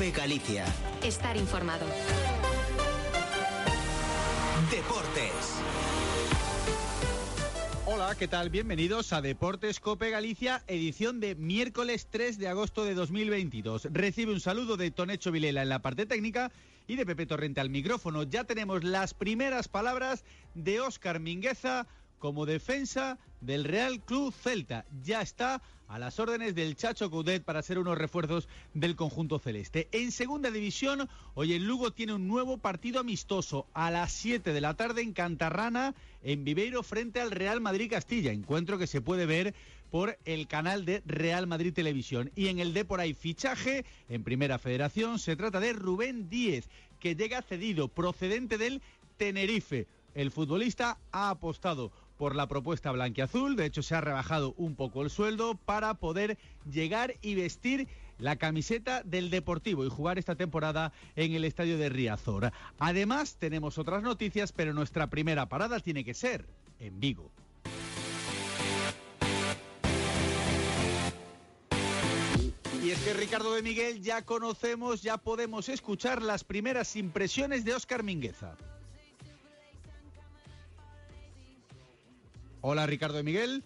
Cope Galicia. Estar informado. Deportes. Hola, ¿qué tal? Bienvenidos a Deportes Cope Galicia, edición de miércoles 3 de agosto de 2022. Recibe un saludo de Tonecho Vilela en la parte técnica y de Pepe Torrente al micrófono. Ya tenemos las primeras palabras de Óscar Mingueza como defensa del Real Club Celta. Ya está a las órdenes del Chacho Coudet para ser unos refuerzos del conjunto celeste. En segunda división, hoy el Lugo tiene un nuevo partido amistoso a las 7 de la tarde en Cantarrana, en Viveiro, frente al Real Madrid Castilla. Encuentro que se puede ver por el canal de Real Madrid Televisión. Y en el D por ahí fichaje, en Primera Federación, se trata de Rubén Díez, que llega cedido procedente del Tenerife. El futbolista ha apostado por la propuesta blanquiazul. De hecho, se ha rebajado un poco el sueldo para poder llegar y vestir la camiseta del Deportivo y jugar esta temporada en el estadio de Riazor. Además, tenemos otras noticias, pero nuestra primera parada tiene que ser en Vigo. Y es que Ricardo de Miguel ya conocemos, ya podemos escuchar las primeras impresiones de Óscar Mingueza. Hola Ricardo de Miguel.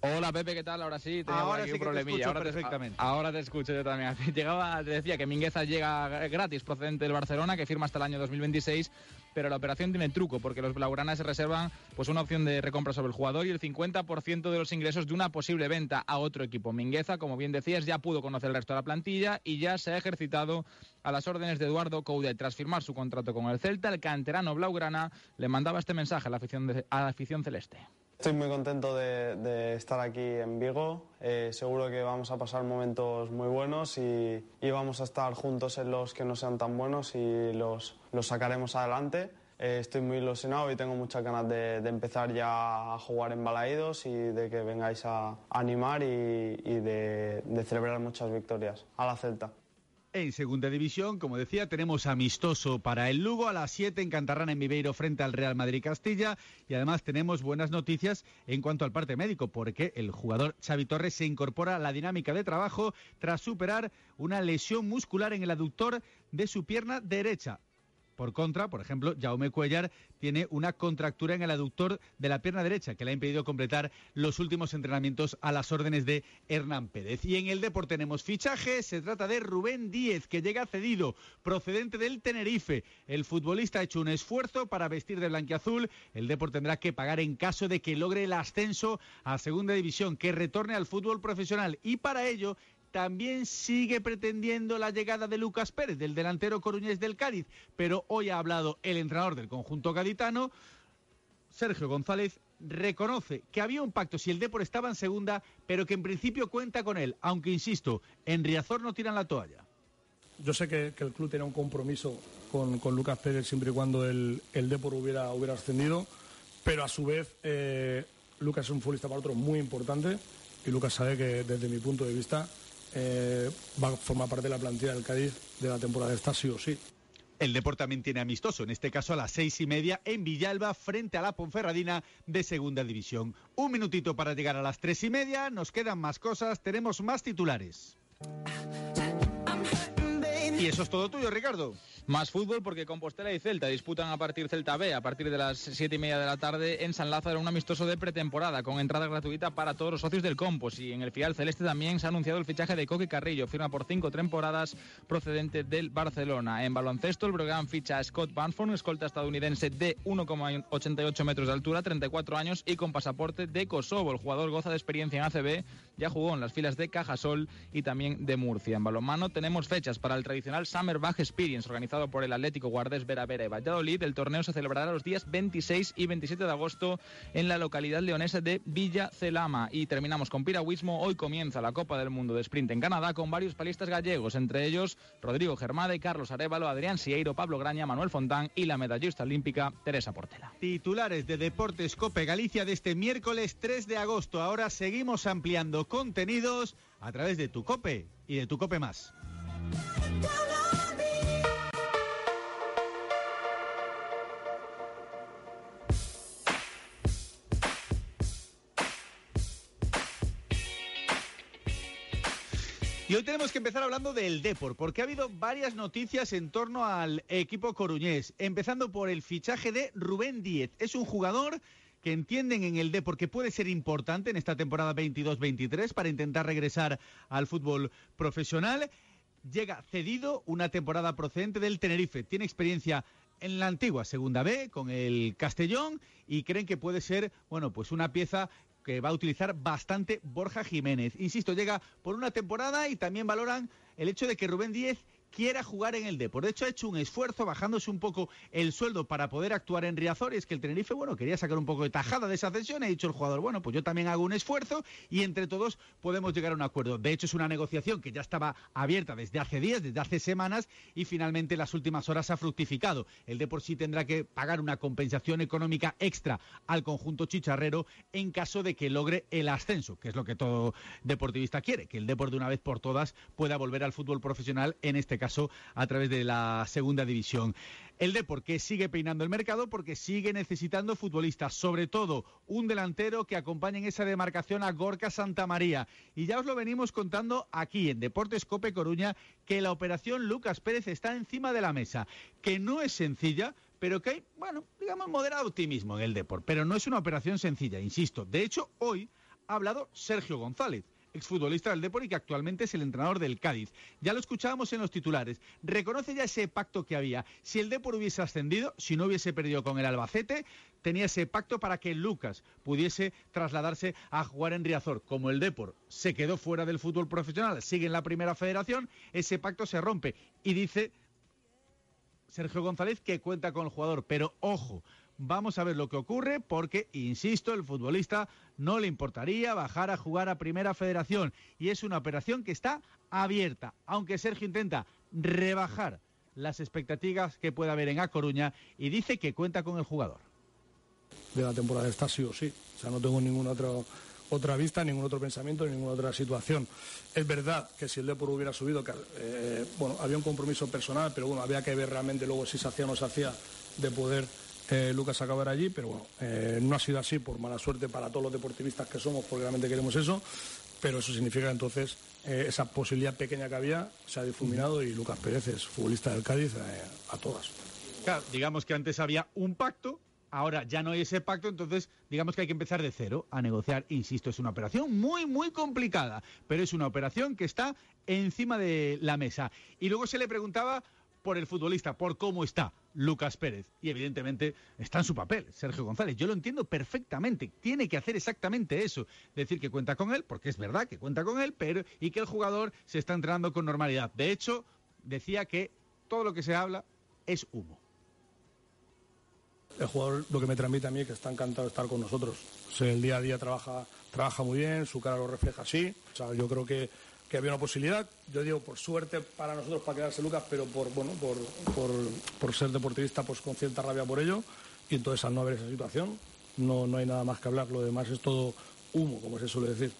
Hola Pepe, ¿qué tal? Ahora sí, tenía ahora aquí sí un te problemilla. ahora, te, perfectamente. ahora te escucho yo también. Llegaba, te decía que Mingueza llega gratis procedente del Barcelona, que firma hasta el año 2026, pero la operación tiene truco porque los blaugranas se reservan pues una opción de recompra sobre el jugador y el 50% de los ingresos de una posible venta a otro equipo. Mingueza, como bien decías, ya pudo conocer el resto de la plantilla y ya se ha ejercitado a las órdenes de Eduardo Coudet. Tras firmar su contrato con el Celta, el canterano blaugrana le mandaba este mensaje a la afición, de- a la afición celeste. Estoy muy contento de, de estar aquí en Vigo. Eh, seguro que vamos a pasar momentos muy buenos y, y vamos a estar juntos en los que no sean tan buenos y los, los sacaremos adelante. Eh, estoy muy ilusionado y tengo muchas ganas de, de empezar ya a jugar en Balaídos y de que vengáis a animar y, y de, de celebrar muchas victorias a la Celta. En segunda división, como decía, tenemos amistoso para el Lugo a las 7 en Cantarrana, en Viveiro, frente al Real Madrid Castilla. Y además tenemos buenas noticias en cuanto al parte médico, porque el jugador Xavi Torres se incorpora a la dinámica de trabajo tras superar una lesión muscular en el aductor de su pierna derecha. Por contra, por ejemplo, Jaume Cuellar tiene una contractura en el aductor de la pierna derecha que le ha impedido completar los últimos entrenamientos a las órdenes de Hernán Pérez. Y en el deporte tenemos fichaje, se trata de Rubén Díez, que llega cedido, procedente del Tenerife. El futbolista ha hecho un esfuerzo para vestir de blanquiazul. El deporte tendrá que pagar en caso de que logre el ascenso a segunda división, que retorne al fútbol profesional. Y para ello también sigue pretendiendo la llegada de Lucas Pérez, del delantero coruñés del Cádiz, pero hoy ha hablado el entrenador del conjunto gaditano, Sergio González, reconoce que había un pacto si el Depor estaba en segunda, pero que en principio cuenta con él, aunque insisto, en Riazor no tiran la toalla. Yo sé que, el club tiene un compromiso con, Lucas Pérez siempre y cuando el, el Depor hubiera, hubiera ascendido, pero a su vez eh, Lucas es un futbolista para otro muy importante y Lucas sabe que desde mi punto de vista eh, va a formar parte de la plantilla del Cádiz de la temporada esta sí o sí. El Depor también tiene amistoso, en este caso a las seis y media en Villalba frente a la Ponferradina de Segunda División. Un minutito para llegar a las tres y media, nos quedan más cosas, tenemos más titulares. Y eso es todo tuyo, Ricardo. Más fútbol porque Compostela y Celta disputan a partir Celta B a partir de las siete y media de la tarde en San Lázaro un amistoso de pretemporada con entrada gratuita para todos los socios del Compos y en el Fial Celeste también se ha anunciado el fichaje de Coque Carrillo, firma por cinco temporadas procedente del Barcelona. En baloncesto el Brogan ficha a Scott Banford, escolta estadounidense de 1,88 metros de altura, 34 años y con pasaporte de Kosovo. El jugador goza de experiencia en ACB, ya jugó en las filas de Cajasol y también de Murcia. En balonmano tenemos fechas para el tradicional Summer Bag Experience organizado por el Atlético Guardés Vera Vera y Valladolid. El torneo se celebrará los días 26 y 27 de agosto en la localidad leonesa de Villa Celama. Y terminamos con piragüismo. Hoy comienza la Copa del Mundo de Sprint en Canadá con varios palistas gallegos, entre ellos Rodrigo Germade, Carlos Arevalo, Adrián Sieiro, Pablo Graña, Manuel Fontán y la medallista olímpica Teresa Portela. Titulares de Deportes Cope Galicia de este miércoles 3 de agosto. Ahora seguimos ampliando contenidos a través de tu Cope y de tu Cope Más. Y hoy tenemos que empezar hablando del Depor, porque ha habido varias noticias en torno al equipo coruñés, empezando por el fichaje de Rubén Díez. Es un jugador que entienden en el Depor que puede ser importante en esta temporada 22-23 para intentar regresar al fútbol profesional. Llega cedido una temporada procedente del Tenerife. Tiene experiencia en la antigua Segunda B con el Castellón y creen que puede ser, bueno, pues una pieza que va a utilizar bastante Borja Jiménez. Insisto, llega por una temporada y también valoran el hecho de que Rubén Díez quiera jugar en el Depor. De hecho, ha hecho un esfuerzo bajándose un poco el sueldo para poder actuar en Riazor. Y es que el Tenerife, bueno, quería sacar un poco de tajada de esa cesión. Ha dicho el jugador, bueno, pues yo también hago un esfuerzo y entre todos podemos llegar a un acuerdo. De hecho, es una negociación que ya estaba abierta desde hace días, desde hace semanas y finalmente en las últimas horas ha fructificado. El Depor sí tendrá que pagar una compensación económica extra al conjunto chicharrero en caso de que logre el ascenso, que es lo que todo deportivista quiere, que el Depor de una vez por todas pueda volver al fútbol profesional en este caso a través de la segunda división. El Depor que sigue peinando el mercado porque sigue necesitando futbolistas, sobre todo un delantero que acompañe en esa demarcación a Gorka Santamaría. Y ya os lo venimos contando aquí en Deportes Cope Coruña que la operación Lucas Pérez está encima de la mesa, que no es sencilla, pero que hay, bueno, digamos, moderado optimismo en el Depor. Pero no es una operación sencilla, insisto. De hecho, hoy ha hablado Sergio González exfutbolista del Depor y que actualmente es el entrenador del Cádiz. Ya lo escuchábamos en los titulares. Reconoce ya ese pacto que había. Si el Depor hubiese ascendido, si no hubiese perdido con el Albacete, tenía ese pacto para que Lucas pudiese trasladarse a jugar en Riazor. Como el Depor se quedó fuera del fútbol profesional, sigue en la primera federación, ese pacto se rompe. Y dice Sergio González que cuenta con el jugador. Pero ojo, Vamos a ver lo que ocurre porque, insisto, el futbolista no le importaría bajar a jugar a Primera Federación y es una operación que está abierta, aunque Sergio intenta rebajar las expectativas que pueda haber en A Coruña y dice que cuenta con el jugador. De la temporada está sí o sí, o sea, no tengo ninguna otra otra vista, ningún otro pensamiento, ninguna otra situación. Es verdad que si el Depor hubiera subido, eh, bueno, había un compromiso personal, pero bueno, había que ver realmente luego si se hacía o no se hacía de poder eh, Lucas acabar allí, pero bueno, eh, no ha sido así por mala suerte para todos los deportivistas que somos, porque realmente queremos eso, pero eso significa entonces eh, esa posibilidad pequeña que había se ha difuminado y Lucas Pérez es futbolista del Cádiz a todas. Claro, digamos que antes había un pacto, ahora ya no hay ese pacto, entonces digamos que hay que empezar de cero a negociar. Insisto, es una operación muy, muy complicada, pero es una operación que está encima de la mesa. Y luego se le preguntaba por el futbolista, por cómo está Lucas Pérez. Y evidentemente está en su papel, Sergio González. Yo lo entiendo perfectamente. Tiene que hacer exactamente eso. Decir que cuenta con él, porque es verdad que cuenta con él, pero y que el jugador se está entrenando con normalidad. De hecho, decía que todo lo que se habla es humo. El jugador lo que me transmite a mí es que está encantado de estar con nosotros. el día a día trabaja, trabaja muy bien, su cara lo refleja así. O sea, yo creo que que había una posibilidad, yo digo por suerte para nosotros para quedarse Lucas, pero por bueno por, por, ser deportivista pues con cierta rabia por ello. Y entonces al no haber esa situación no, no hay nada más que hablar, lo demás es todo humo, como se suele decir.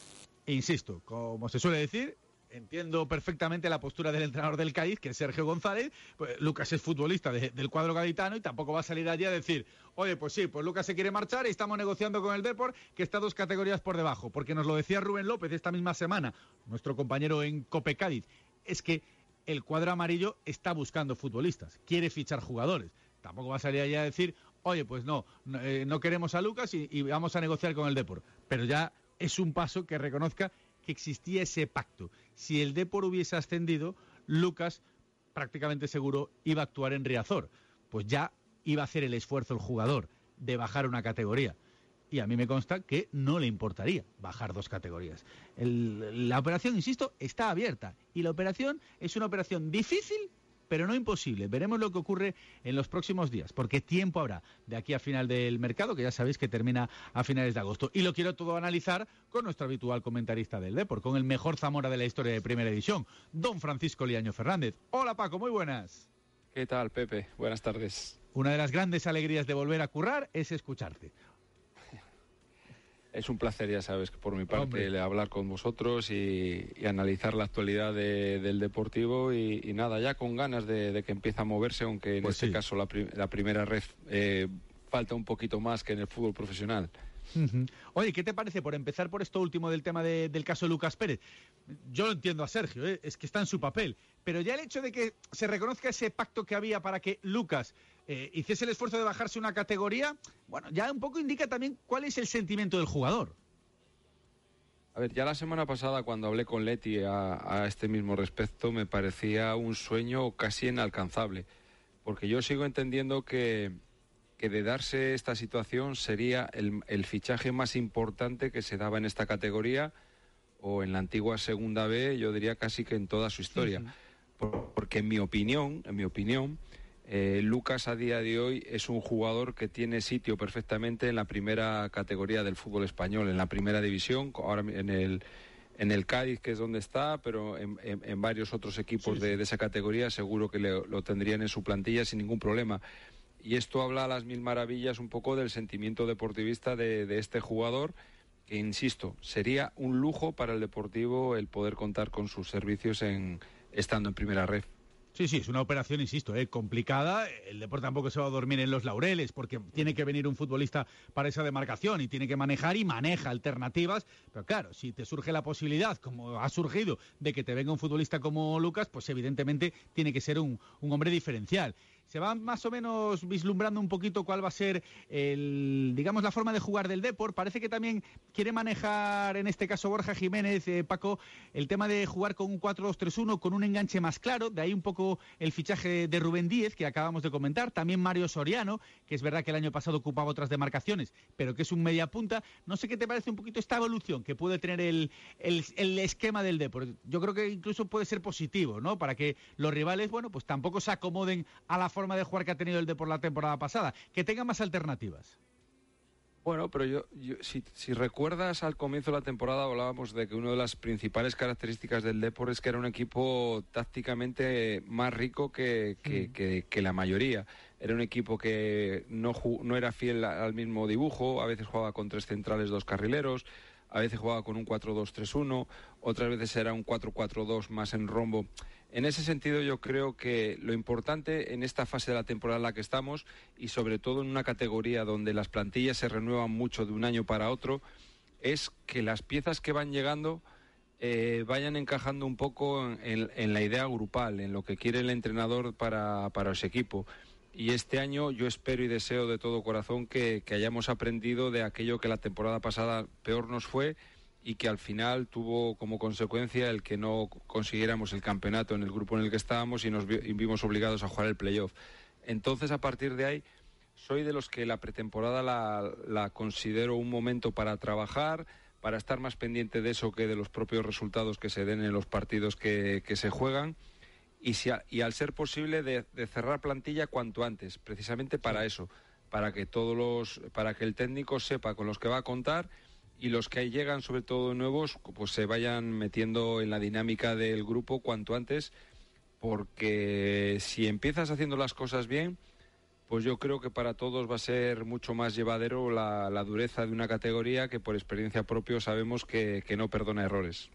Insisto, como se suele decir, entiendo perfectamente la postura del entrenador del Cádiz, que es Sergio González. Pues Lucas es futbolista del cuadro gaditano y tampoco va a salir allí a decir, oye, pues sí, pues Lucas se quiere marchar y estamos negociando con el Deport, que está dos categorías por debajo. Porque nos lo decía Rubén López esta misma semana, nuestro compañero en Cope Cádiz, es que el cuadro amarillo está buscando futbolistas, quiere fichar jugadores. Tampoco va a salir allí a decir, oye, pues no, no, eh, queremos a Lucas y, y vamos a negociar con el Deport. Pero ya es un paso que reconozca que existía ese pacto. Si el Depor hubiese ascendido, Lucas prácticamente seguro iba a actuar en Riazor. Pues ya iba a hacer el esfuerzo el jugador de bajar una categoría. Y a mí me consta que no le importaría bajar dos categorías. la operación, insisto, está abierta. Y la operación es una operación difícil, pero no imposible. Veremos lo que ocurre en los próximos días, porque tiempo habrá de aquí a final del mercado, que ya sabéis que termina a finales de agosto. Y lo quiero todo analizar con nuestro habitual comentarista del Depor, con el mejor Zamora de la historia de Primera División, don Francisco Liaño Fernández. Hola Paco, muy buenas. ¿Qué tal, Pepe? Buenas tardes. Una de las grandes alegrías de volver a currar es escucharte. Es un placer, ya sabes, por mi parte, hablar con vosotros y, analizar la actualidad del Deportivo y, nada, ya con ganas de, que empiece a moverse, aunque en pues este caso la, primera red eh, falta un poquito más que en el fútbol profesional. Oye, ¿qué te parece, por empezar por esto último del tema del caso de Lucas Pérez? Yo lo entiendo a Sergio, ¿eh? es que está en su papel, pero ya el hecho de que se reconozca ese pacto que había para que Lucas eh, hiciese el esfuerzo de bajarse una categoría, bueno, ya un poco indica también cuál es el sentimiento del jugador. A ver, ya la semana pasada cuando hablé con Leti a, este mismo respecto me parecía un sueño casi inalcanzable, porque yo sigo entendiendo que, que de darse esta situación sería el, fichaje más importante que se daba en esta categoría o en la antigua Segunda B, yo diría casi que en toda su historia. porque en mi opinión, en mi opinión, eh, Lucas a día de hoy es un jugador que tiene sitio perfectamente en la primera categoría del fútbol español, en la primera división, ahora en el, en el Cádiz, que es donde está, pero en, varios otros equipos de, esa categoría seguro que lo tendrían en su plantilla sin ningún problema. Y esto habla a las mil maravillas un poco del sentimiento deportivista de, de este jugador que, insisto, sería un lujo para el Deportivo el poder contar con sus servicios en, estando en primera red. Sí, sí, es una operación, insisto, ¿eh? complicada. El deporte tampoco se va a dormir en los laureles porque tiene que venir un futbolista para esa demarcación y tiene que manejar y maneja alternativas. Pero claro, si te surge la posibilidad, como ha surgido, de que te venga un futbolista como Lucas, pues evidentemente tiene que ser un, un hombre diferencial se va más o menos vislumbrando un poquito cuál va a ser el, digamos, la forma de jugar del Deport. Parece que también quiere manejar, en este caso Borja Jiménez, eh, Paco, el tema de jugar con un 4-2-3-1 con un enganche más claro. De ahí un poco el fichaje de Rubén Díez, que acabamos de comentar. También Mario Soriano, que es verdad que el año pasado ocupaba otras demarcaciones, pero que es un media punta. No sé qué te parece un poquito esta evolución que puede tener el, el, esquema del Deport. Yo creo que incluso puede ser positivo, ¿no? Para que los rivales, bueno, pues tampoco se acomoden a la forma de jugar que ha tenido el de por la temporada pasada, que tenga más alternativas. Bueno, pero yo, si, recuerdas al comienzo de la temporada hablábamos de que una de las principales características del Depor es que era un equipo tácticamente más rico que, que, la mayoría. Era un equipo que no, no era fiel al mismo dibujo, a veces jugaba con tres centrales, dos carrileros, a veces jugaba con un 4-2-3-1, otras veces era un 4-4-2 más en rombo. En ese sentido, yo creo que lo importante en esta fase de la temporada en la que estamos y sobre todo en una categoría donde las plantillas se renuevan mucho de un año para otro, es que las piezas que van llegando eh, vayan encajando un poco en, la idea grupal, en lo que quiere el entrenador para, para ese equipo. Y este año yo espero y deseo de todo corazón que hayamos aprendido de aquello que la temporada pasada peor nos fue y que al final tuvo como consecuencia el que no consiguiéramos el campeonato en el grupo en el que estábamos y nos vimos obligados a jugar el playoff. Entonces, a partir de ahí, soy de los que la pretemporada la, considero un momento para trabajar, para estar más pendiente de eso que de los propios resultados que se den en los partidos que, se juegan. Y, si y, al ser posible de, de, cerrar plantilla cuanto antes, precisamente para eso, para que todos los, para que el técnico sepa con los que va a contar y los que llegan, sobre todo nuevos, pues se vayan metiendo en la dinámica del grupo cuanto antes, porque si empiezas haciendo las cosas bien, pues yo creo que para todos va a ser mucho más llevadero la, dureza de una categoría que por experiencia propia sabemos que, no perdona errores.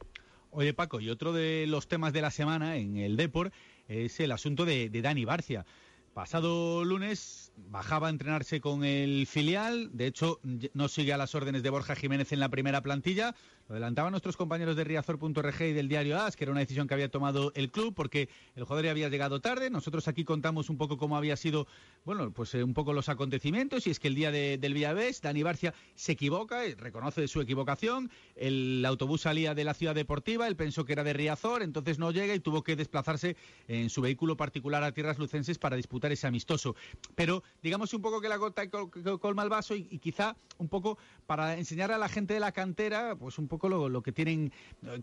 Oye Paco, y otro de los temas de la semana en el Deport es el asunto de Dani Barcia. Pasado lunes bajaba a entrenarse con el filial, de hecho no sigue a las órdenes de Borja Jiménez en la primera plantilla, lo adelantaban nuestros compañeros de Riazor.rg y del diario AS, que era una decisión que había tomado el club porque el jugador había llegado tarde. Nosotros aquí contamos un poco cómo había sido, bueno, pues eh, un poco los acontecimientos. Y es que el día del Villavés, Dani Barcia se equivoca, y reconoce su equivocación. El autobús salía de la ciudad deportiva, él pensó que era de Riazor, entonces no llega y tuvo que desplazarse en su vehículo particular a tierras lucenses para disputar ese amistoso. Pero digamos un poco que la gota colma el vaso y, y quizá un poco para enseñar a la gente de la cantera, pues un poco lo, que tienen,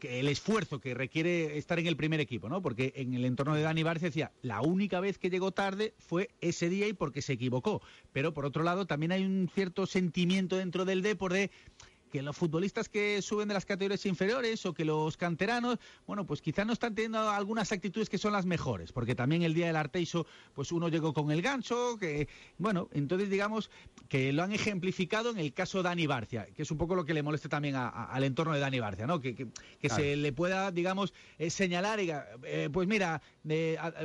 el esfuerzo que requiere estar en el primer equipo, ¿no? Porque en el entorno de Dani Barcia decía, la única vez que llegó tarde fue ese día y porque se equivocó. Pero por otro lado, también hay un cierto sentimiento dentro del deporte de que los futbolistas que suben de las categorías inferiores o que los canteranos, bueno, pues quizá no están teniendo algunas actitudes que son las mejores, porque también el día del Arteiso, pues uno llegó con el gancho, que, bueno, entonces digamos que lo han ejemplificado en el caso de Dani Barcia, que es un poco lo que le molesta también al entorno de Dani Barcia, ¿no? Que, que, se le pueda, digamos, eh, señalar, y, eh, pues mira,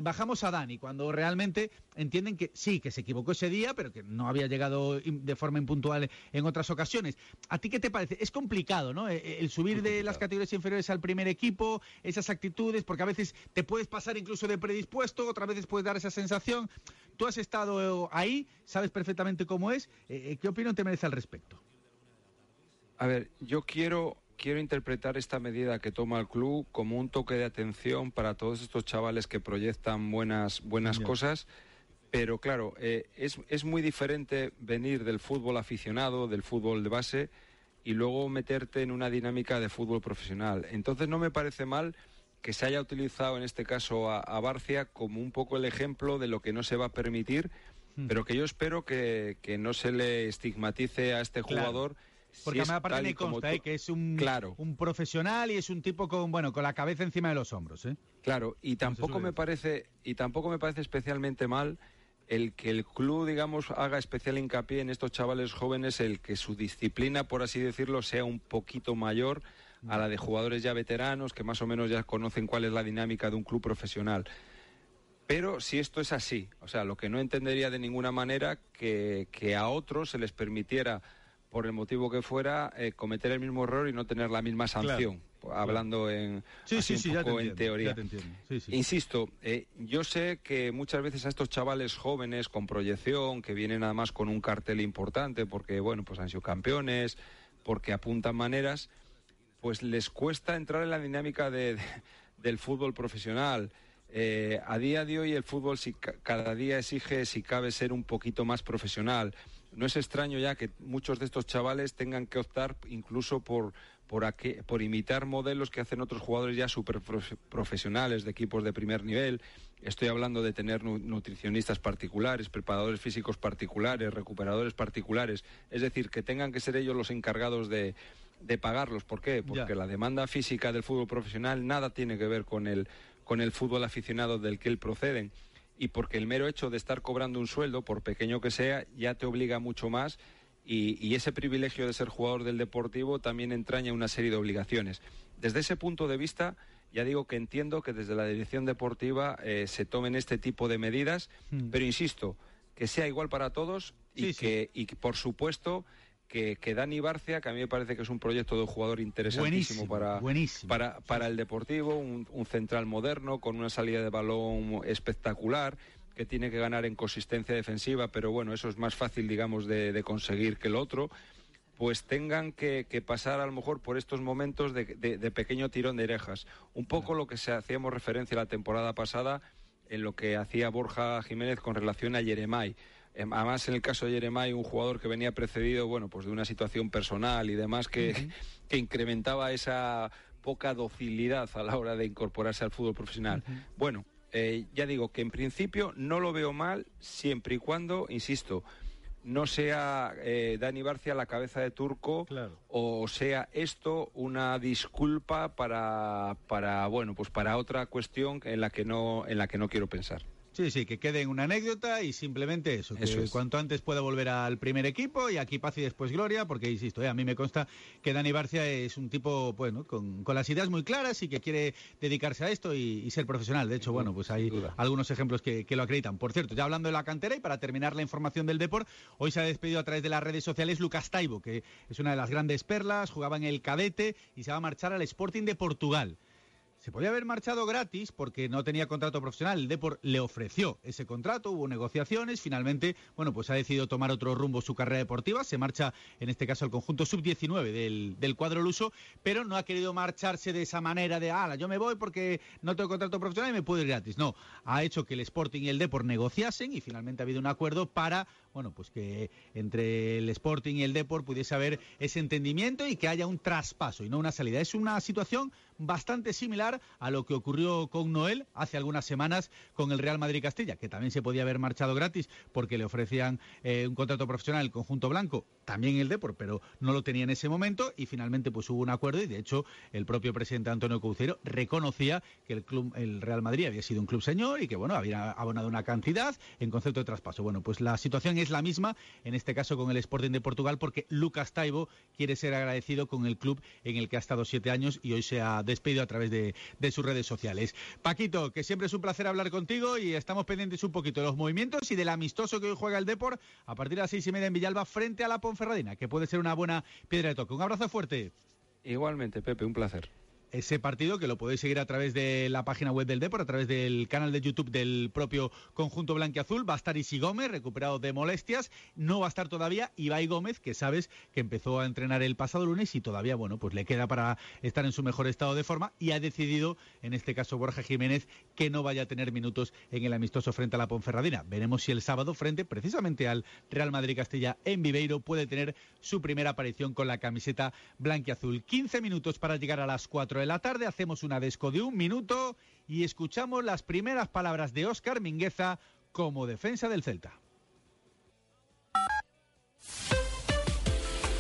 bajamos a Dani, cuando realmente entienden que sí, que se equivocó ese día, pero que no había llegado de forma impuntual en otras ocasiones. ¿A ti qué te parece? Es complicado, ¿no? Eh, el subir de las categorías inferiores al primer equipo, esas actitudes, porque a veces te puedes pasar incluso de predispuesto, otras veces puedes dar esa sensación. Tú has estado ahí, sabes perfectamente cómo es. Eh, eh, ¿Qué opinión te merece al respecto? A ver, yo quiero quiero interpretar esta medida que toma el club como un toque de atención para todos estos chavales que proyectan buenas buenas cosas pero claro, eh, es, es, muy diferente venir del fútbol aficionado, del fútbol de base, y luego meterte en una dinámica de fútbol profesional. Entonces no me parece mal que se haya utilizado en este caso a, Barcia como un poco el ejemplo de lo que no se va a permitir, hmm. pero que yo espero que, no se le estigmatice a este jugador. Porque a mí me consta ¿eh? que es un, claro. un profesional y es un tipo con bueno con la cabeza encima de los hombros. ¿eh? Claro, y tampoco me parece y tampoco me parece especialmente mal el que el club, digamos, haga especial hincapié en estos chavales jóvenes, el que su disciplina, por así decirlo, sea un poquito mayor a la de jugadores ya veteranos, que más o menos ya conocen cuál es la dinámica de un club profesional. Pero si esto es así, o sea, lo que no entendería de ninguna manera que, que a otros se les permitiera, por el motivo que fuera, eh, cometer el mismo error y no tener la misma sanción hablando en, en teoría. Insisto, eh, yo sé que muchas veces a estos chavales jóvenes con proyección, que vienen además con un cartel importante, porque bueno, pues han sido campeones, porque apuntan maneras, pues les cuesta entrar en la dinámica de, del fútbol profesional. Eh, a día de hoy el fútbol si, cada día exige, si cabe, ser un poquito más profesional. No es extraño ya que muchos de estos chavales tengan que optar incluso por por, por imitar modelos que hacen otros jugadores ya súper profesionales de equipos de primer nivel. Estoy hablando de tener nutricionistas particulares, preparadores físicos particulares, recuperadores particulares. Es decir, que tengan que ser ellos los encargados de, de pagarlos. ¿Por qué? Porque la demanda física del fútbol profesional nada tiene que ver con el, con el fútbol aficionado del que él proceden. Y porque el mero hecho de estar cobrando un sueldo, por pequeño que sea, ya te obliga mucho más y, ese privilegio de ser jugador del Deportivo también entraña una serie de obligaciones. Desde ese punto de vista, ya digo que entiendo que desde la dirección deportiva eh, se tomen este tipo de medidas, hmm. pero insisto, que sea igual para todos y, que, y por supuesto que, que, Dani Barcia, que a mí me parece que es un proyecto de jugador interesantísimo para, para, para, el Deportivo, un, central moderno con una salida de balón espectacular que tiene que ganar en consistencia defensiva, pero bueno, eso es más fácil, digamos, de, conseguir que el otro, pues tengan que, pasar a lo mejor por estos momentos de, pequeño tirón de orejas. Un poco lo que se hacíamos referencia la temporada pasada en lo que hacía Borja Jiménez con relación a Yeremay. Em, además, en el caso de Yeremay, un jugador que venía precedido, bueno, pues de una situación personal y demás que, que incrementaba esa poca docilidad a la hora de incorporarse al fútbol profesional. Bueno, eh, ya digo que en principio no lo veo mal siempre y cuando, insisto, no sea eh, Dani Barcia la cabeza de turco o sea esto una disculpa para, para bueno pues para otra cuestión en la que no en la que no quiero pensar. Sí, sí, que quede en una anécdota y simplemente eso, que cuanto antes pueda volver al primer equipo y aquí paz y después gloria, porque insisto, eh, a mí me consta que Dani Barcia es un tipo, bueno, con, las ideas muy claras y que quiere dedicarse a esto y, ser profesional. De hecho, bueno, pues hay algunos ejemplos que, lo acreditan. Por cierto, ya hablando de la cantera y para terminar la información del deporte, hoy se ha despedido a través de las redes sociales Lucas Taibo, que es una de las grandes perlas, jugaba en el cadete y se va a marchar al Sporting de Portugal. Se podía haber marchado gratis porque no tenía contrato profesional. El Depor le ofreció ese contrato, hubo negociaciones. Finalmente, bueno, pues ha decidido tomar otro rumbo su carrera deportiva. Se marcha, en este caso, al conjunto sub-19 del, del, cuadro luso, pero no ha querido marcharse de esa manera de, ala, yo me voy porque no tengo contrato profesional y me puedo ir gratis. No, ha hecho que el Sporting y el Depor negociasen y finalmente ha habido un acuerdo para bueno, pues que entre el Sporting y el Deport pudiese haber ese entendimiento y que haya un traspaso y no una salida. Es una situación bastante similar a lo que ocurrió con Noel hace algunas semanas con el Real Madrid Castilla, que también se podía haber marchado gratis porque le ofrecían eh, un contrato profesional el conjunto blanco también el Depor, pero no lo tenía en ese momento y finalmente pues hubo un acuerdo y de hecho el propio presidente Antonio Caucero reconocía que el club el Real Madrid había sido un club señor y que bueno, había abonado una cantidad en concepto de traspaso. Bueno, pues la situación es la misma en este caso con el Sporting de Portugal porque Lucas Taibo quiere ser agradecido con el club en el que ha estado siete años y hoy se ha despedido a través de, de sus redes sociales. Paquito, que siempre es un placer hablar contigo y estamos pendientes un poquito de los movimientos y del amistoso que hoy juega el Depor a partir de las seis y media en Villalba frente a la Ponferradina, que puede ser una buena piedra de toque. Un abrazo fuerte. Igualmente, Pepe, un placer ese partido que lo podéis seguir a través de la página web del Depor, a través del canal de YouTube del propio conjunto blanquiazul. Va a estar Isi Gómez, recuperado de molestias. No va a estar todavía Ibai Gómez, que sabes que empezó a entrenar el pasado lunes y todavía, bueno, pues le queda para estar en su mejor estado de forma y ha decidido, en este caso Borja Jiménez, que no vaya a tener minutos en el amistoso frente a la Ponferradina. Veremos si el sábado, frente precisamente al Real Madrid Castilla en Viveiro, puede tener su primera aparición con la camiseta blanquiazul. 15 minutos para llegar a las 4 de la tarde, hacemos una desco de un minuto y escuchamos las primeras palabras de Óscar Mingueza como defensa del Celta.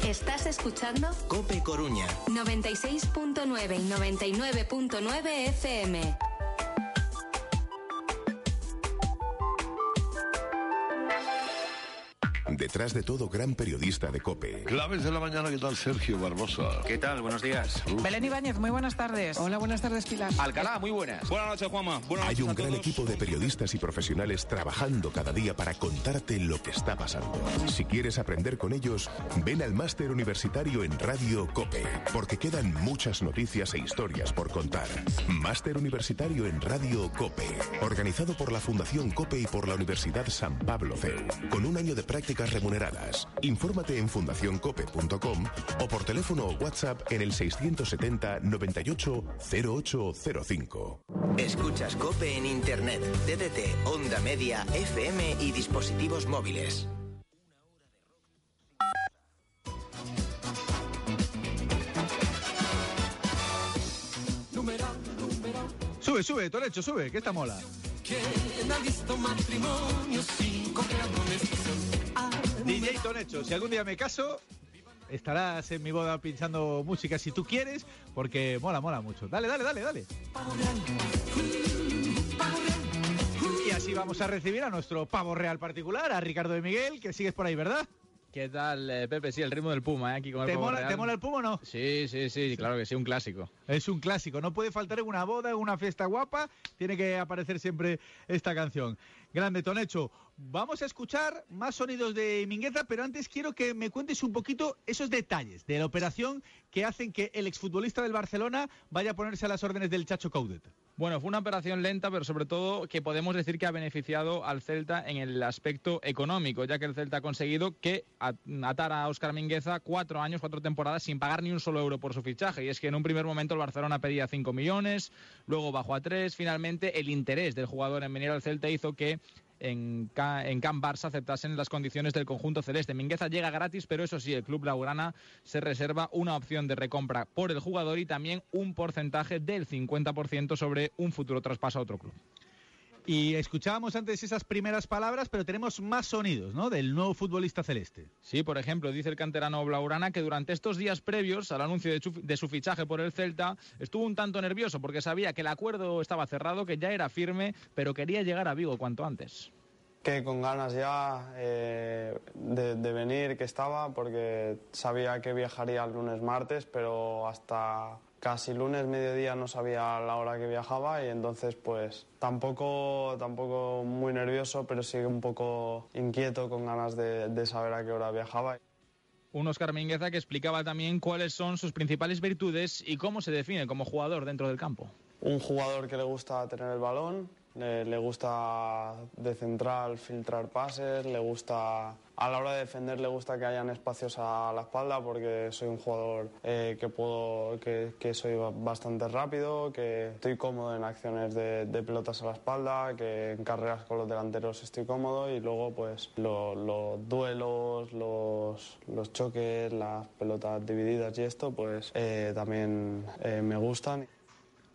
¿Estás escuchando? Cope Coruña. 96.9 y 99.9 FM. Detrás de todo, gran periodista de COPE. Claves de la mañana, ¿qué tal Sergio Barbosa? ¿Qué tal? Buenos días. Belén Ibáñez, muy buenas tardes. Hola, buenas tardes, Pilar. Alcalá, muy buenas. Buenas noches, Juanma. Buenas Hay un gran equipo de periodistas y profesionales trabajando cada día para contarte lo que está pasando. Si quieres aprender con ellos, ven al máster universitario en Radio COPE, porque quedan muchas noticias e historias por contar. Máster universitario en Radio COPE, organizado por la Fundación COPE y por la Universidad San Pablo CEU, con un año de práctica remuneradas. Infórmate en fundacioncope.com o por teléfono o WhatsApp en el 670 98 0805. Escuchas Cope en Internet, DDT, Onda Media, FM y dispositivos móviles. Sube, sube, Torecho, sube, que esta mola. DJ Tonecho, si algún día me caso, estarás en mi boda pinchando música si tú quieres, porque mola, mola mucho. Dale, dale, dale, dale. Y así vamos a recibir a nuestro pavo real particular, a Ricardo de Miguel, que sigues por ahí, ¿verdad? ¿Qué tal, eh, Pepe? Sí, el ritmo del Puma, ¿eh? aquí con el ¿Te mola, Real. ¿Te mola el Puma o no? Sí, sí, sí, claro que sí, un clásico. Es un clásico, no puede faltar en una boda, en una fiesta guapa, tiene que aparecer siempre esta canción. Grande Tonecho, vamos a escuchar más sonidos de Mingueza, pero antes quiero que me cuentes un poquito esos detalles de la operación que hacen que el exfutbolista del Barcelona vaya a ponerse a las órdenes del Chacho Coudet. Bueno, fue una operación lenta, pero sobre todo que podemos decir que ha beneficiado al Celta en el aspecto económico, ya que el Celta ha conseguido que atara a Óscar Mingueza cuatro años, cuatro temporadas sin pagar ni un solo euro por su fichaje. Y es que en un primer momento el Barcelona pedía 5 millones, luego bajó a 3. Finalmente, el interés del jugador en venir al Celta hizo que en, en Can Barça aceptasen las condiciones del conjunto celeste. Mingueza llega gratis, pero eso sí, el club laurana se reserva una opción de recompra por el jugador y también un porcentaje del 50% sobre un futuro traspaso a otro club. Y escuchábamos antes esas primeras palabras, pero tenemos más sonidos, ¿no? Del nuevo futbolista celeste. Sí, por ejemplo, dice el canterano Blaurana que durante estos días previos al anuncio de, de, su fichaje por el Celta estuvo un tanto nervioso porque sabía que el acuerdo estaba cerrado, que ya era firme, pero quería llegar a Vigo cuanto antes. Que con ganas ya eh, de, de venir que estaba, porque sabía que viajaría el lunes, martes, pero hasta casi lunes, mediodía no sabía la hora que viajaba y entonces pues tampoco, tampoco muy nervioso, pero sí un poco inquieto con ganas de, de saber a qué hora viajaba. Un Oscar Mingueza que explicaba también cuáles son sus principales virtudes y cómo se define como jugador dentro del campo. Un jugador que le gusta tener el balón, le, le, gusta de central filtrar pases, le gusta a la hora de defender le gusta que hayan espacios a la espalda porque soy un jugador eh, que puedo que, soy bastante rápido, que estoy cómodo en acciones de, pelotas a la espalda, que en carreras con los delanteros estoy cómodo y luego pues los lo duelos, los, los, choques, las pelotas divididas y esto pues eh, también eh, me gustan.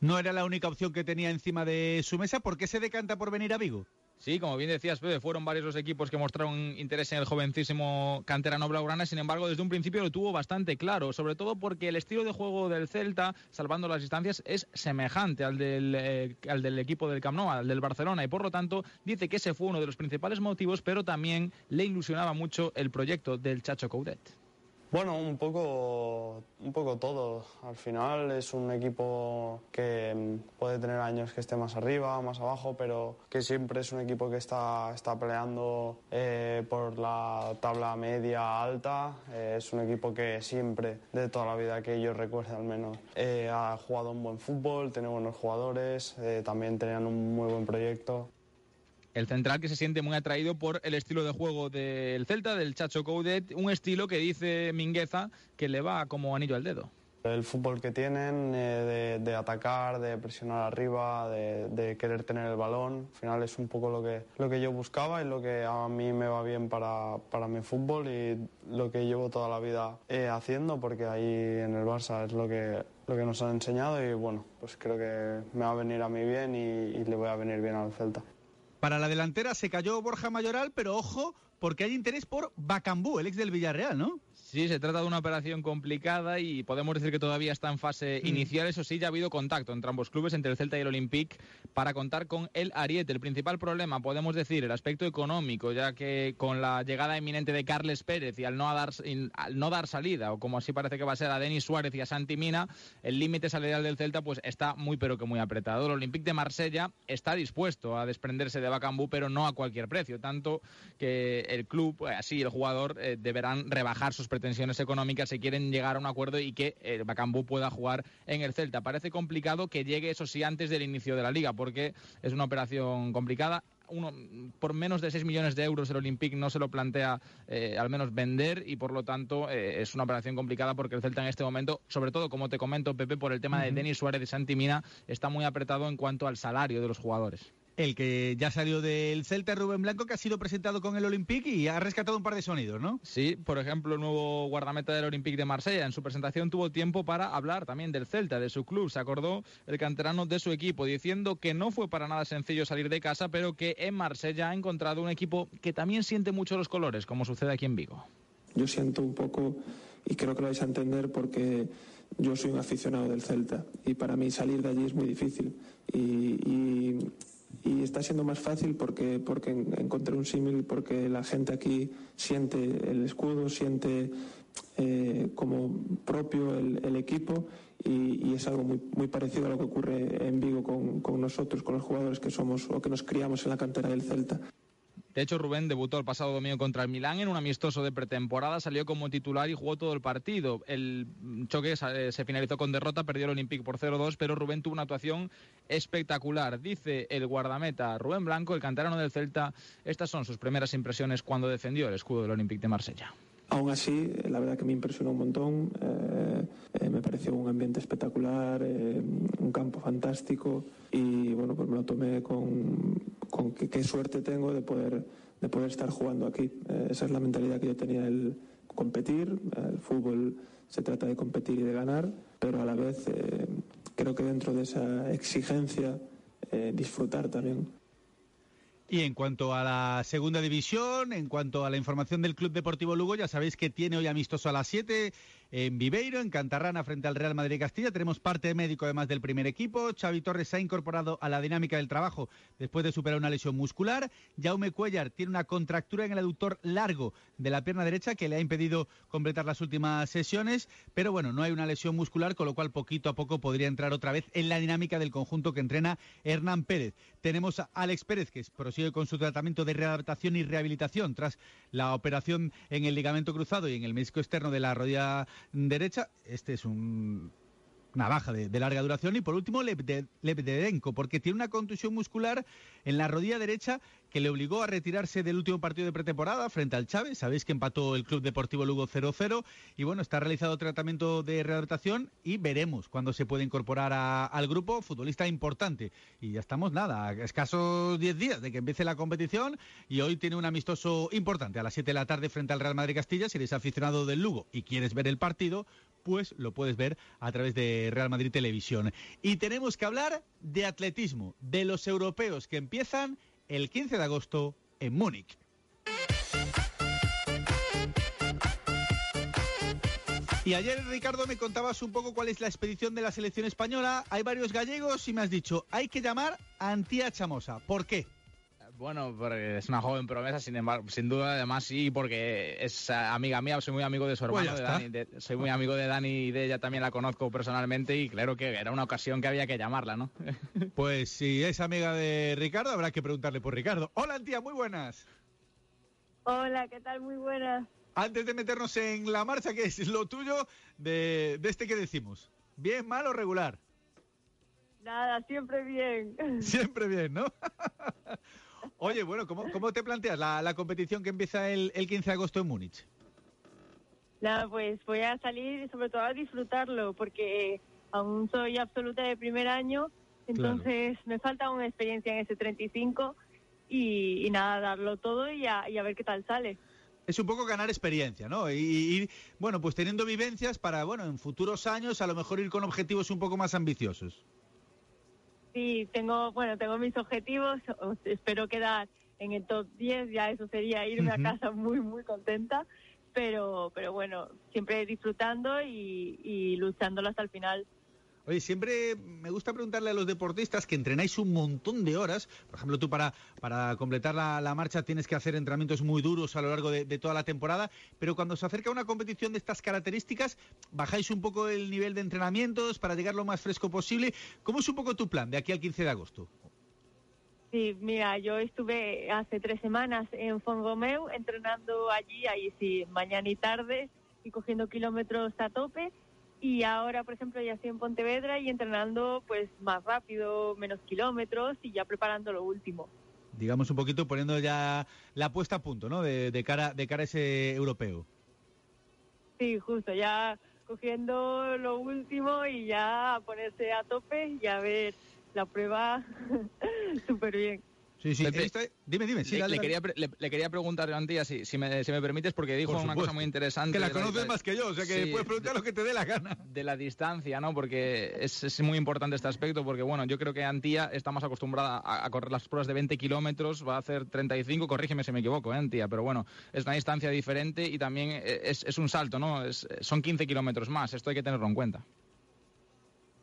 No era la única opción que tenía encima de su mesa. ¿Por qué se decanta por venir a Vigo? Sí, como bien decías, fueron varios los equipos que mostraron interés en el jovencísimo canterano blaugrana, sin embargo, desde un principio lo tuvo bastante claro, sobre todo porque el estilo de juego del Celta, salvando las distancias, es semejante al del, eh, al del equipo del Camp Nou, al del Barcelona, y por lo tanto dice que ese fue uno de los principales motivos, pero también le ilusionaba mucho el proyecto del Chacho Coudet. Bueno, un poco, un poco todo. Al final es un equipo que mm, puede tener años que esté más arriba, más abajo, pero que siempre es un equipo que está, está peleando eh, por la tabla media alta. Eh, es un equipo que siempre, de toda la vida que yo recuerde al menos, eh, ha jugado un buen fútbol, tiene buenos jugadores, también tenían un muy buen proyecto. El central que se siente muy atraído por el estilo de juego del Celta, del Chacho Coudet, un estilo que dice Mingueza que le va como anillo al dedo. El fútbol que tienen, eh, de, atacar, de presionar arriba, de, querer tener el balón, al final es un poco lo que, lo que yo buscaba y lo que a mí me va bien para, para mi fútbol y lo que llevo toda la vida eh, haciendo, porque ahí en el Barça es lo que, lo que nos han enseñado y bueno, pues creo que me va a venir a mí bien y le voy a venir bien al Celta. Para la delantera se cayó Borja Mayoral, pero ojo, porque hay interés por Bacambú, el ex del Villarreal, ¿no? Sí, se trata de una operación complicada y podemos decir que todavía está en fase mm. inicial. Eso sí, ya ha habido contacto entre ambos clubes, entre el Celta y el Olympique, para contar con el Ariete. El principal problema, podemos decir, el aspecto económico, ya que con la llegada inminente de Carles Pérez y al no dar, al no dar salida, o como así parece que va a ser a Denis Suárez y a Santi Mina, el límite salarial del Celta pues está muy pero que muy apretado. El Olympique de Marsella está dispuesto a desprenderse de Bacambú, pero no a cualquier precio, tanto que el club, así el jugador, eh, deberán rebajar sus pretensiones económicas si quieren llegar a un acuerdo y que el Bacambú pueda jugar en el Celta. Parece complicado que llegue, eso sí, antes del inicio de la liga, porque es una operación complicada. Uno, por menos de 6 millones de euros el Olympique no se lo plantea eh, al menos vender y por lo tanto eh, es una operación complicada porque el Celta en este momento, sobre todo como te comento Pepe, por el tema de Denis Suárez y Santi Mina, está muy apretado en cuanto al salario de los jugadores el que ya salió del Celta, Rubén Blanco, que ha sido presentado con el Olympique y ha rescatado un par de sonidos, ¿no? Sí, por ejemplo, el nuevo guardameta del Olympique de Marsella. En su presentación tuvo tiempo para hablar también del Celta, de su club. Se acordó el canterano de su equipo, diciendo que no fue para nada sencillo salir de casa, pero que en Marsella ha encontrado un equipo que también siente mucho los colores, como sucede aquí en Vigo. Yo siento un poco, y creo que lo vais a entender porque yo soy un aficionado del Celta y para mí salir de allí es muy difícil. y y está siendo más fácil porque, porque encontré un símil, porque la gente aquí siente el escudo, siente eh, como propio el, equipo y, es algo muy, muy parecido a lo que ocurre en Vigo con, con nosotros, con los jugadores que somos o que nos criamos en la cantera del Celta. De hecho, Rubén debutó el pasado domingo contra el Milán en un amistoso de pretemporada, salió como titular y jugó todo el partido. El choque eh, se finalizó con derrota, perdió el Olympique por 0-2, pero Rubén tuvo una actuación espectacular. Dice el guardameta Rubén Blanco, el canterano del Celta, estas son sus primeras impresiones cuando defendió el escudo del Olympique de Marsella. Aún así, la verdad que me impresionó un montón, eh, eh, me pareció un ambiente espectacular, un campo fantástico y bueno, pues me lo tomé con, con qué, suerte tengo de poder, de poder estar jugando aquí. Eh, esa es la mentalidad que yo tenía, el competir, el fútbol se trata de competir y de ganar, pero a la vez eh, creo que dentro de esa exigencia eh, disfrutar también. Y en cuanto a la segunda división, en cuanto a la información del Club Deportivo Lugo, ya sabéis que tiene hoy amistoso a las 7 en Viveiro, en Cantarrana, frente al Real Madrid Castilla. Tenemos parte médico además del primer equipo. Xavi Torres se ha incorporado a la dinámica del trabajo después de superar una lesión muscular. Jaume Cuellar tiene una contractura en el aductor largo de la pierna derecha que le ha impedido completar las últimas sesiones. Pero bueno, no hay una lesión muscular, con lo cual poquito a poco podría entrar otra vez en la dinámica del conjunto que entrena Hernán Pérez. Tenemos a Alex Pérez, que prosigue con su tratamiento de readaptación y rehabilitación tras la operación en el ligamento cruzado y en el menisco externo de la rodilla derecha. Este es un una baja de, larga duración. Y por último, Lebdedenko, porque tiene una contusión muscular en la rodilla derecha que le obligó a retirarse del último partido de pretemporada frente al Chávez. Sabéis que empató el Club Deportivo Lugo 0-0 y bueno, está realizado tratamiento de rehabilitación y veremos cuándo se puede incorporar al grupo. Futbolista importante. Y ya estamos, nada, escasos 10 días de que empiece la competición y hoy tiene un amistoso importante a las 7 de la tarde frente al Real Madrid Castilla. Si eres aficionado del Lugo y quieres ver el partido, pues lo puedes ver a través de Real Madrid Televisión. Y tenemos que hablar de atletismo, de los europeos que empiezan el 15 de agosto en Múnich. Y ayer, Ricardo, me contabas un poco cuál es la expedición de la selección española. Hay varios gallegos y me has dicho, hay que llamar a Antía Chamosa. ¿Por qué? Bueno, es una joven promesa, sin embargo, sin duda, además sí, porque es amiga mía, soy muy amigo de su Pues hermano, ya de está. Dani, de- soy muy amigo de Dani y de ella también la conozco personalmente y claro que era una ocasión que había que llamarla, ¿no? Pues si es amiga de Ricardo, habrá que preguntarle por Ricardo. Hola, Antía, muy buenas. Hola, ¿qué tal? Muy buenas. Antes de meternos en la marcha, ¿qué es lo tuyo de, de este que decimos? ¿Bien, mal o regular? Nada, siempre bien. Siempre bien, ¿no? Oye, bueno, ¿cómo, cómo te planteas la, la competición que empieza el, el 15 de agosto en Múnich? Nada, pues voy a salir y sobre todo a disfrutarlo porque aún soy absoluta de primer año, entonces me falta una experiencia en ese 35 y, y nada, darlo todo y a, y a ver qué tal sale. Es un poco ganar experiencia, ¿no? Y, y, bueno, pues teniendo vivencias para, bueno, en futuros años a lo mejor ir con objetivos un poco más ambiciosos. Sí, tengo, bueno, tengo mis objetivos, espero quedar en el top 10, ya eso sería irme a casa muy, muy contenta, pero, pero bueno, siempre disfrutando y, y luchándolo hasta el final. Oye, siempre me gusta preguntarle a los deportistas que entrenáis un montón de horas. Por ejemplo, tú para, para completar la, la marcha tienes que hacer entrenamientos muy duros a lo largo de, de toda la temporada, pero cuando se acerca una competición de estas características, bajáis un poco el nivel de entrenamientos para llegar lo más fresco posible. ¿Cómo es un poco tu plan de aquí al 15 de agosto? Sí, mira, yo estuve hace tres semanas en Fongomeu entrenando allí, ahí sí, mañana y tarde, y cogiendo kilómetros a tope. Y ahora, por ejemplo, ya estoy en Pontevedra y entrenando pues más rápido, menos kilómetros y ya preparando lo último. Digamos un poquito poniendo ya la puesta a punto, ¿no? De, de cara, de cara a ese europeo. Sí, justo, ya cogiendo lo último y ya a ponerse a tope y a ver la prueba súper bien. Sí, sí. Pepe, visto- Dime, dime. Sí, le, dale, le dale. quería, le, le quería preguntar, Antía, si, si, me, si me permites, porque dijo Por una cosa muy interesante. Que la conoces más que yo, o sea que Sí, puedes preguntar lo que te dé la gana. de la distancia, ¿no? Porque es, es muy importante este aspecto, porque bueno, yo creo que Antía está más acostumbrada a, a correr las pruebas de 20 kilómetros, va a hacer 35, corrígeme si me equivoco, ¿eh, Antía? Pero bueno, es una distancia diferente y también eh, es, es un salto, ¿no? Es- son 15 kilómetros más, esto hay que tenerlo en cuenta.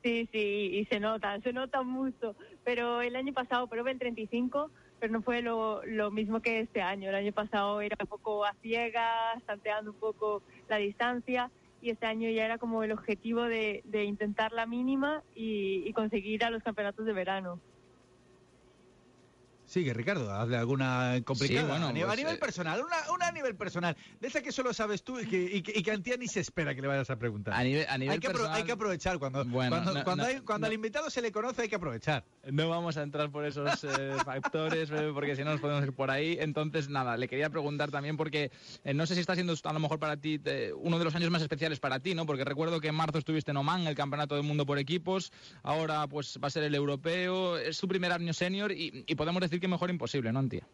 Sí, sí, y se nota, se nota mucho. Pero el año pasado probé el 35, pero no fue lo, lo mismo que este año. El año pasado era un poco a ciegas, tanteando un poco la distancia, y este año ya era como el objetivo de, de intentar la mínima y, y conseguir a los campeonatos de verano. Sigue, Ricardo, hazle alguna complicada. Sí, bueno, a, nivel, a pues, nivel eh, personal, una, una a nivel personal. De esa que solo sabes tú y que, y que, y que Antía ni se espera que le vayas a preguntar. A nivel, a nivel hay, que personal- hay que aprovechar. Cuando, Bueno, cuando, no, cuando, no, hay- cuando no. al invitado se le conoce, hay que aprovechar. No vamos a entrar por esos eh, factores, porque si no nos podemos ir por ahí. Entonces, nada, le quería preguntar también, porque eh, no sé si está siendo a lo mejor para ti eh, uno de los años más especiales para ti, ¿no? Porque recuerdo que en marzo estuviste en Oman, el Campeonato del Mundo por equipos, ahora pues va a ser el europeo, es tu primer año senior y, y podemos decir que mejor imposible, ¿no, Antía?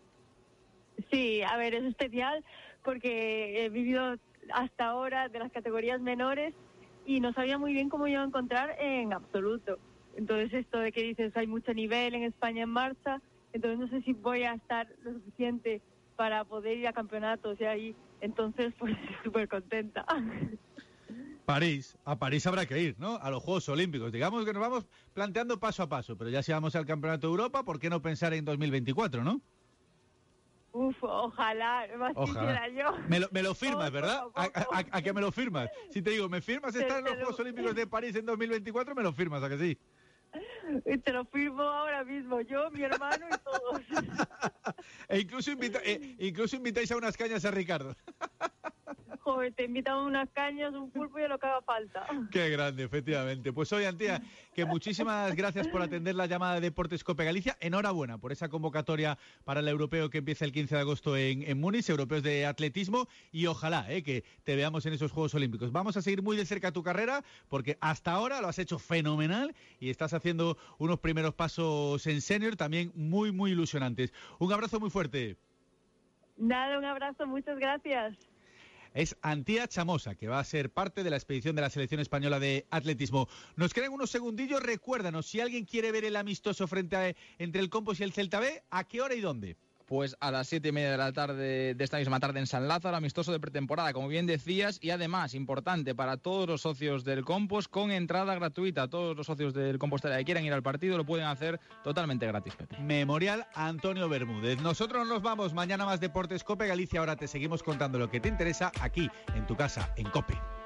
Sí, a ver, es especial porque he vivido hasta ahora de las categorías menores y no sabía muy bien cómo iba a encontrar en absoluto. Entonces esto de que dices hay mucho nivel en España en marcha, entonces no sé si voy a estar lo suficiente para poder ir a campeonatos y ahí, entonces pues súper contenta. París, a París habrá que ir, ¿no? A los Juegos Olímpicos. Digamos que nos vamos planteando paso a paso, pero ya si vamos al Campeonato de Europa, ¿por qué no pensar en 2024, no? Uf, ojalá, más Ojalá. yo. Me lo, me lo firmas, ¿verdad? a que me lo firmas. Si te digo, ¿me firmas estar en los lo- Juegos Olímpicos de París en 2024? Me lo firmas, ¿a que sí? Te lo firmo ahora mismo, yo, mi hermano y todos. E incluso, invita- eh, incluso invitáis a unas cañas a Ricardo. Joder, te invitan unas cañas, un pulpo y a lo que haga falta. Qué grande, efectivamente. Pues hoy, Antía, que muchísimas gracias por atender la llamada de Deportes Cope Galicia. Enhorabuena por esa convocatoria para el europeo que empieza el 15 de agosto en, en Múnich, europeos de atletismo, y ojalá eh, que te veamos en esos Juegos Olímpicos. Vamos a seguir muy de cerca tu carrera, porque hasta ahora lo has hecho fenomenal y estás haciendo unos primeros pasos en senior también muy, muy ilusionantes. Un abrazo muy fuerte. Nada, un abrazo, muchas gracias. Es Antía Chamosa, que va a ser parte de la expedición de la selección española de atletismo. Nos quedan unos segundillos, recuérdanos, si alguien quiere ver el amistoso frente a, entre el Compos y el Celta B, ¿a qué hora y dónde? Pues a las siete y media de la tarde de esta misma tarde en San Lázaro, amistoso de pretemporada, como bien decías, y además importante para todos los socios del Compost, con entrada gratuita. Todos los socios del Compostela que quieran ir al partido lo pueden hacer totalmente gratis. Memorial Antonio Bermúdez. Nosotros nos vamos mañana más Deportes Cope Galicia. Ahora te seguimos contando lo que te interesa aquí en tu casa, en Cope.